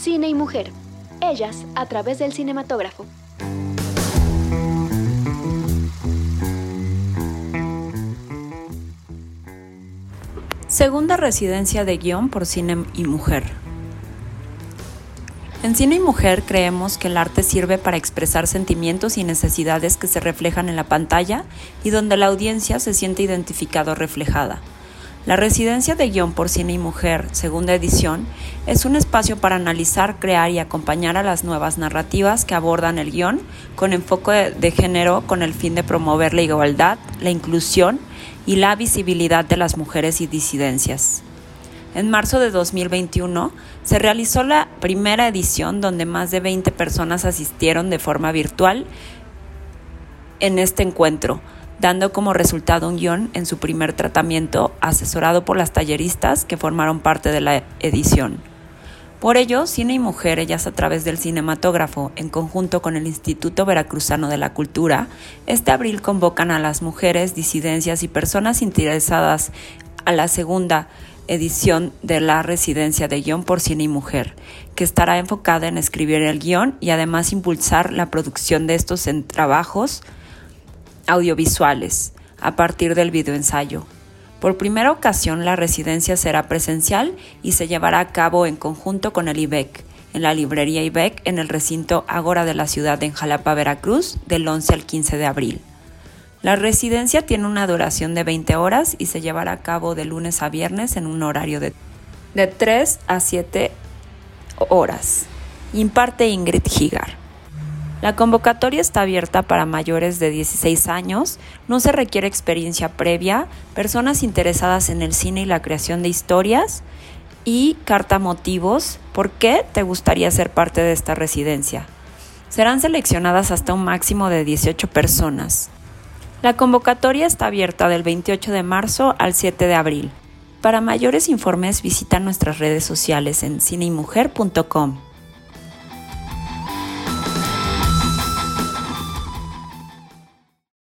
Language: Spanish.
cine y mujer. Ellas a través del cinematógrafo. Segunda residencia de guion por cine y mujer. En Cine y Mujer creemos que el arte sirve para expresar sentimientos y necesidades que se reflejan en la pantalla y donde la audiencia se siente identificado o reflejada. La residencia de guion por Cine y Mujer, segunda edición, es un espacio para analizar, crear y acompañar a las nuevas narrativas que abordan el guion con enfoque de género con el fin de promover la igualdad, la inclusión y la visibilidad de las mujeres y disidencias. En marzo de 2021 se realizó la primera edición donde más de 20 personas asistieron de forma virtual en este encuentro, dando como resultado un guion en su primer tratamiento asesorado por las talleristas que formaron parte de la edición. Por ello, Cine y Mujer, ellas a través del cinematógrafo, en conjunto con el Instituto Veracruzano de la Cultura, este abril convocan a las mujeres, disidencias y personas interesadas a la segunda edición de la residencia de guion por cine y mujer, que estará enfocada en escribir el guion y además impulsar la producción de estos trabajos audiovisuales a partir del videoensayo. Por primera ocasión la residencia será presencial y se llevará a cabo en conjunto con el IBEC, en la librería IBEC en el recinto Ágora de la ciudad de Jalapa, Veracruz, del 11 al 15 de abril. La residencia tiene una duración de 20 horas y se llevará a cabo de lunes a viernes en un horario de, de 3 a 7 horas. Imparte Ingrid Higar. La convocatoria está abierta para mayores de 16 años, no se requiere experiencia previa, personas interesadas en el cine y la creación de historias y carta motivos. ¿Por qué te gustaría ser parte de esta residencia? Serán seleccionadas hasta un máximo de 18 personas. La convocatoria está abierta del 28 de marzo al 7 de abril. Para mayores informes visita nuestras redes sociales en cineymujer.com.